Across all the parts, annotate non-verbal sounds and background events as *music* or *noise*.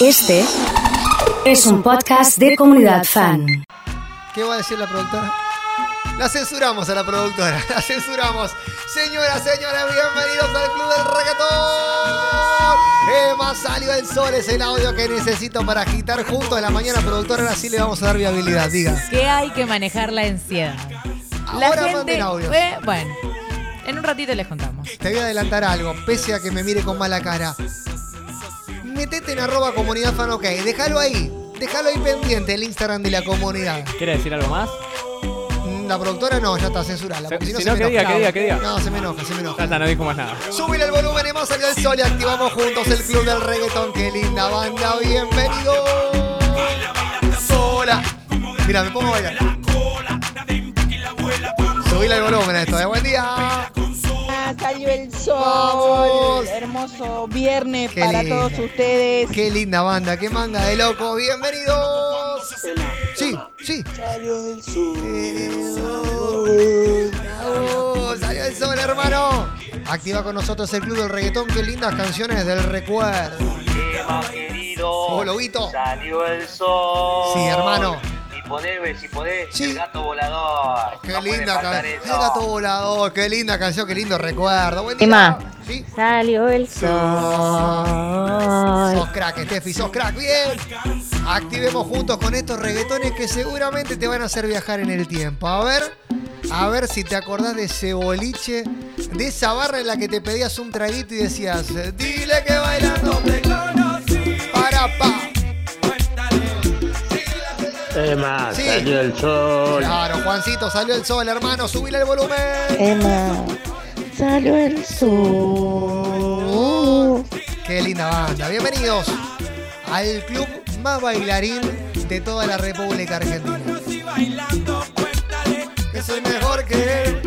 Este es un podcast de comunidad fan. ¿Qué va a decir la productora? La censuramos a la productora, *laughs* la censuramos. Señoras, señores, bienvenidos al Club del Reggaetón. Emma salió el sol, es el audio que necesito para agitar juntos en la mañana, productora. Ahora sí le vamos a dar viabilidad, diga. que hay que manejar la ansiedad. La Ahora gente, manden audios. eh, bueno, en un ratito les contamos. Te voy a adelantar algo, pese a que me mire con mala cara. Metete en arroba comunidad fan ok, déjalo ahí. Déjalo ahí pendiente el Instagram de la comunidad. ¿Quiere decir algo más? Mm, La productora no, ya está censurada. Si se no, me que diga, que diga, que diga. No, se me enoja, se me Ya enoja. está, no dijo más nada. Subir el volumen, hemos salido el sol y activamos juntos el club del reggaetón. Qué linda banda, bienvenido. Sola. Mira, me pongo a bailar. Subir el volumen a esto, de buen día. Salió el sol. Vamos. Hermoso viernes Qué para todos ustedes. Qué linda banda, qué manga de loco, bienvenidos. Sí, sí. Salió el Oh, salió el sol, hermano. Activa con nosotros el club del reggaetón, qué lindas canciones del recuerdo. Querido. Oh, Lobito. Salió el sol. Sí, hermano. Poner, si podés, Sí. el gato volador. Qué No linda canción. El gato volador, qué linda canción, qué lindo recuerdo. Buen día. Sí. Salió el sol. Sos crack, Steffi, sos crack, bien. Activemos juntos con estos reggaetones que seguramente te van a hacer viajar en el tiempo. A ver, a ver si te acordás de ese boliche, de esa barra en la que te pedías un traguito y decías, dile que bailando te conocí. Para pa. Emma, Sí. salió el sol. Claro, Juancito, salió el sol, hermano, subile el volumen. Emma, salió el sol. Qué linda banda. Bienvenidos al club más bailarín de toda la República Argentina. Que soy mejor que él.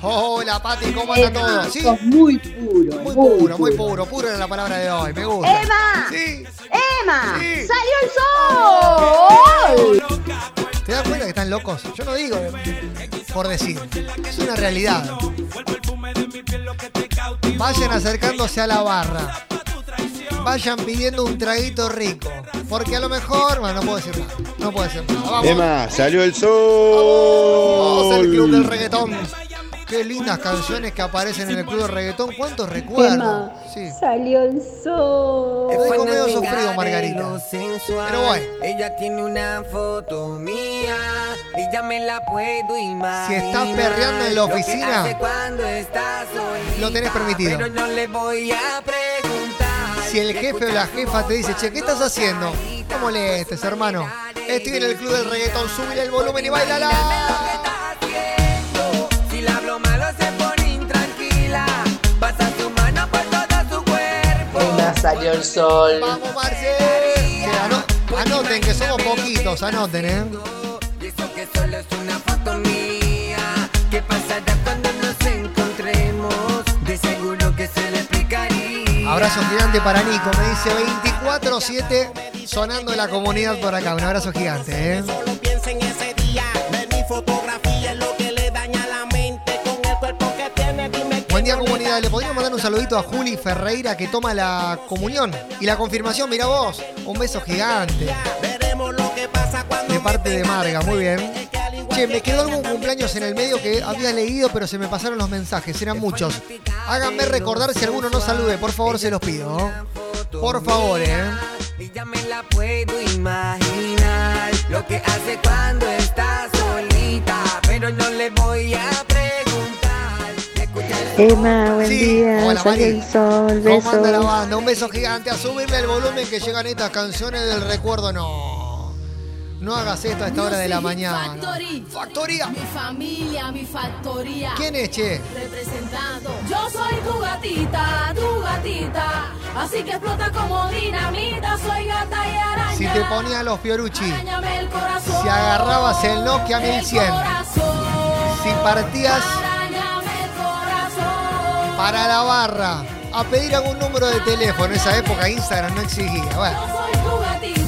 Hola, Pati, ¿cómo anda todo? Sí, muy puro. muy puro, muy puro. Puro era la palabra de hoy, me gusta. Emma. Sí, ¡Salió el sol! ¿te das cuenta que están locos? Yo no digo por decir, es una realidad. Vayan acercándose a la barra. Vayan pidiendo un traguito rico. Porque a lo mejor, bueno, no puedo decir nada. No puedo decir nada. Vamos. Emma, salió el Vamos al club del sol. reggaetón. Qué lindas canciones que aparecen en el club del reggaetón. ¿Cuántos recuerdos? Sí. salió el sol. Dijo medio sufrido, Margarita. Pero bueno, Ella tiene una foto mía y ya me la puedo imaginar. Si estás perreando en la oficina, lo tenés permitido. Pero no le voy a preguntar. si el jefe o la jefa te dice, che, ¿qué estás haciendo? No molestes, hermano. Estoy en el club del reggaetón. Súbile el volumen y bailala. Salió el sol. Vamos, Marce. Anoten que somos poquitos, anoten, ¿eh? Y eso que solo es una foto mía. ¿Qué pasará cuando nos encontremos? De seguro que se le explicaría. Abrazo gigante para Nico, me dice 24-7 sonando la comunidad por acá. Un abrazo gigante, ¿eh? Solo piensa en ese día. Ver mi fotografía comunidad, le podríamos mandar un saludito a Juli Ferreira que toma la comunión y la confirmación, mira vos, un beso gigante de parte de Marga, muy bien. Che, me quedó algún cumpleaños en el medio que había leído pero se me pasaron los mensajes, eran muchos. Háganme recordar si alguno no salude, por favor se los pido. Por favor, eh. Y ya me la puedo imaginar lo que hace cuando está solita, pero no le Emma, buen Sí, día. hola, Mari. el sol. ¿Cómo anda la banda? Un beso gigante. A subirle el volumen que llegan estas canciones del recuerdo. No. No hagas esto a esta hora de la mañana. Factoría. Mi familia, mi factoría. ¿Quién es, che? Representando. Yo soy tu gatita, tu gatita. Así que explota como dinamita. Soy gata y araña. Si te ponía los Fiorucci, Arañame el corazón. si agarrabas el Nokia 1100, El corazón. si partías. Para la barra a pedir algún número de teléfono, en esa época Instagram no existía. Bueno.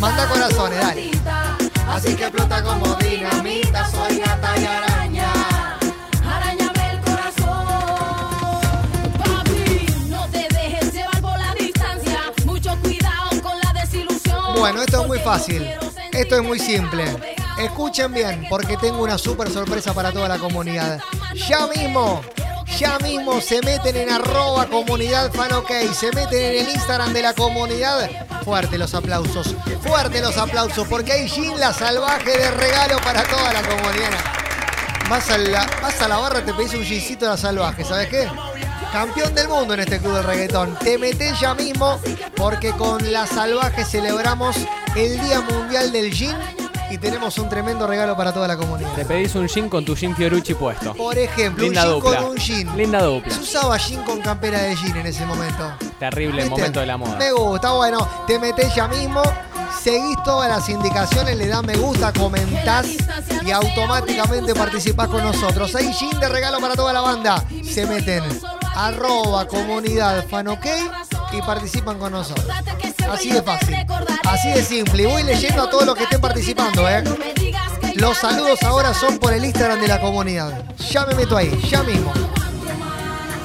Manda corazones, dale. Así que explota como dinamita, soy gata y araña. Arañame el corazón. Papi, no te dejes llevar por la distancia. Bueno, esto es muy fácil. Esto es muy simple. Escuchen bien, porque tengo una súper sorpresa para toda la comunidad. Ya mismo, ya mismo se meten en arroba comunidad fan se meten en el Instagram de la comunidad. Fuerte los aplausos, fuerte los aplausos, porque hay Jean la salvaje de regalo para toda la comunidad. Vas a la, vas a la barra, te pedís un gincito de la salvaje, ¿sabes qué? Campeón del mundo en este club del reggaetón. Te metés ya mismo porque con la salvaje celebramos el Día Mundial del Gin y tenemos un tremendo regalo para toda la comunidad. Te pedís un gin con tu gin Fiorucci puesto. Por ejemplo, Linda un dupla. con un gin. Linda dupla. Se usaba gin con campera de gin en ese momento. Terrible ¿Viste? momento de la moda. Me gusta, bueno, te metés ya mismo, seguís todas las indicaciones, le das me gusta, comentás y automáticamente participás con nosotros. Hay gin de regalo para toda la banda. Se meten arroba comunidad fan ok y participan con nosotros. Así de fácil, así de simple. Y voy leyendo a todos los que estén participando, ¿eh? Los saludos ahora son por el Instagram de la comunidad. Ya me meto ahí, ya mismo.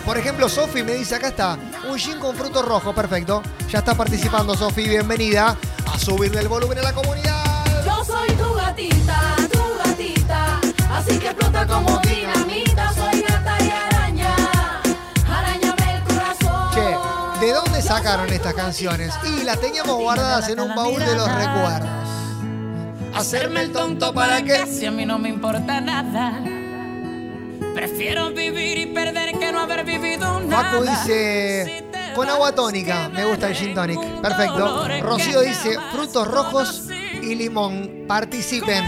Por ejemplo, Sofi me dice, acá está, un gin con frutos rojos, perfecto. Ya está participando Sofi, bienvenida a subirle el volumen a la comunidad. Yo soy tu gatita, tu gatita, así que explota como dinamita. Dónde sacaron estas canciones? Y las teníamos guardadas en un baúl de los recuerdos. Hacerme el tonto para que... Si a mí no me importa nada. Prefiero vivir y perder que no haber vivido nada. Paco dice, con agua tónica, me gusta el gin tonic. Perfecto. Rocío dice, frutos rojos y limón. Participen.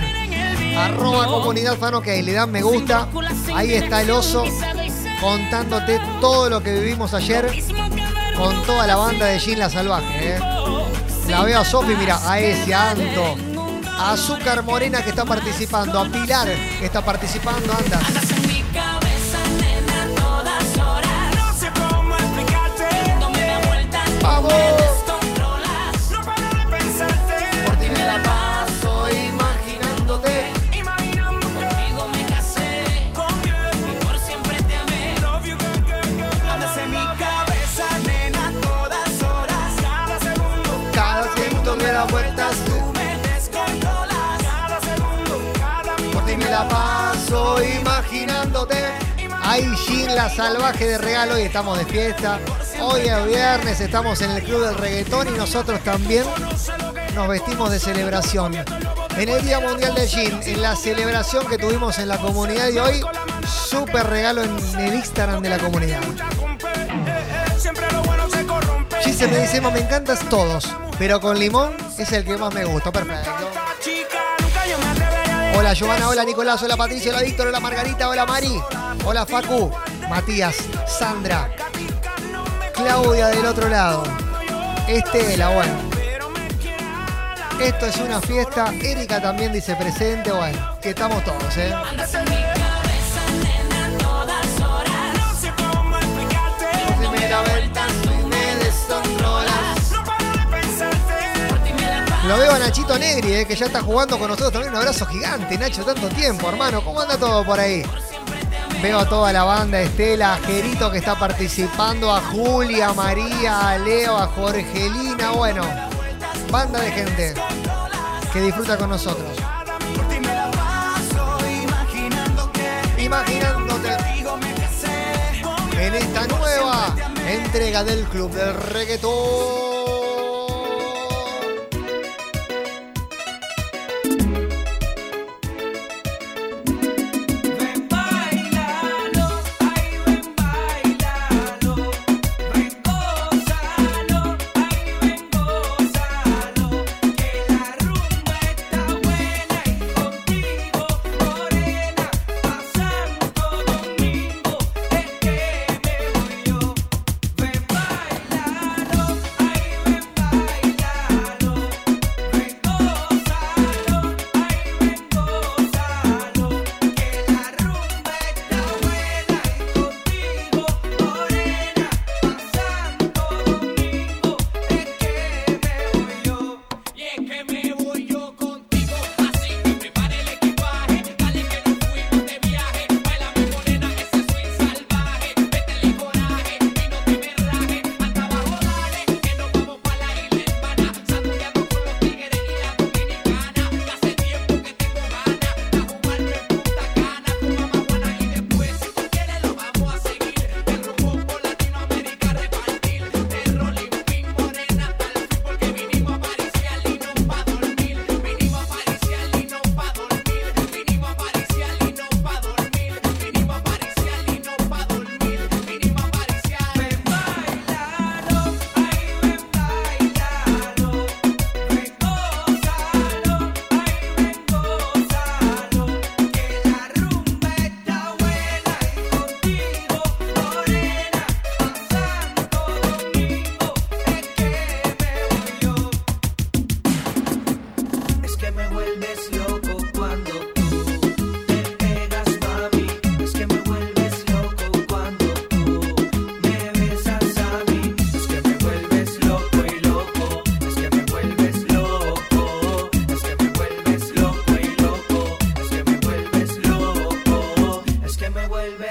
Arroba comunidad fan ok, le dan me gusta. Ahí está el oso contándote todo lo que vivimos ayer con toda la banda de Gin La Salvaje. ¿eh? La veo a Sofi, mira, a ese, a Anto, a Azúcar Morena que está participando, a Pilar que está participando, anda. en paso imaginándote. Hay Gin la salvaje de regalo y estamos de fiesta. Hoy es viernes, estamos en el Club del Reggaetón y nosotros también nos vestimos de celebración. En el Día Mundial del Gin, en la celebración que tuvimos en la comunidad de hoy, súper regalo en el Instagram de la comunidad. Gise me dice, "Ma, me encantas todos, pero con limón es el que más me gusta. Perfecto. Hola Giovanna, hola Nicolás, hola Patricia, hola Víctor, hola Margarita, hola Mari, hola Facu, Matías, Sandra, Claudia del otro lado, Estela, bueno. Esto es una fiesta, Erika también dice presente, bueno, que estamos todos, ¿eh? Lo veo a Nachito Negri, ¿eh? que ya está jugando con nosotros también. Un abrazo gigante, Nacho, tanto tiempo, hermano. ¿Cómo anda todo por ahí? Veo a toda la banda, Estela, a Gerito que está participando, a Julia, María, a Leo, a Jorgelina, bueno, banda de gente que disfruta con nosotros. Imaginándote. En esta nueva entrega del Club del Reggaetón.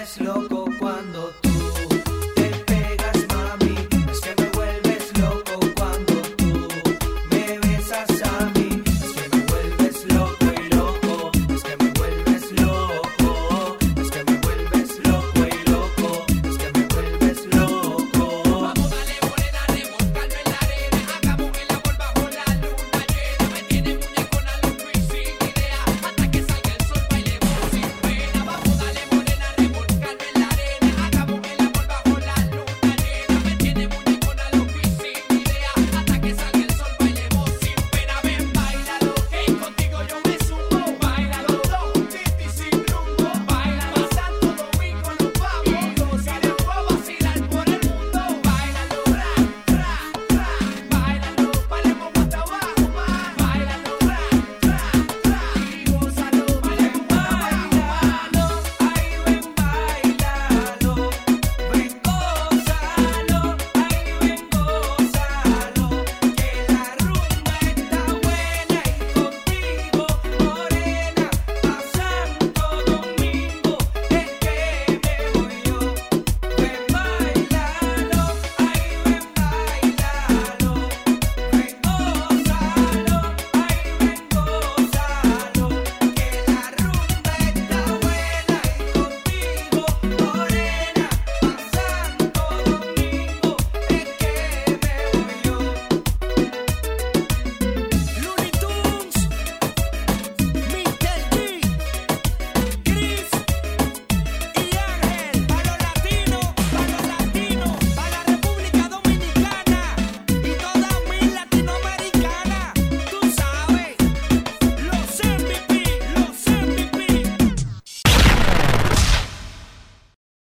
es.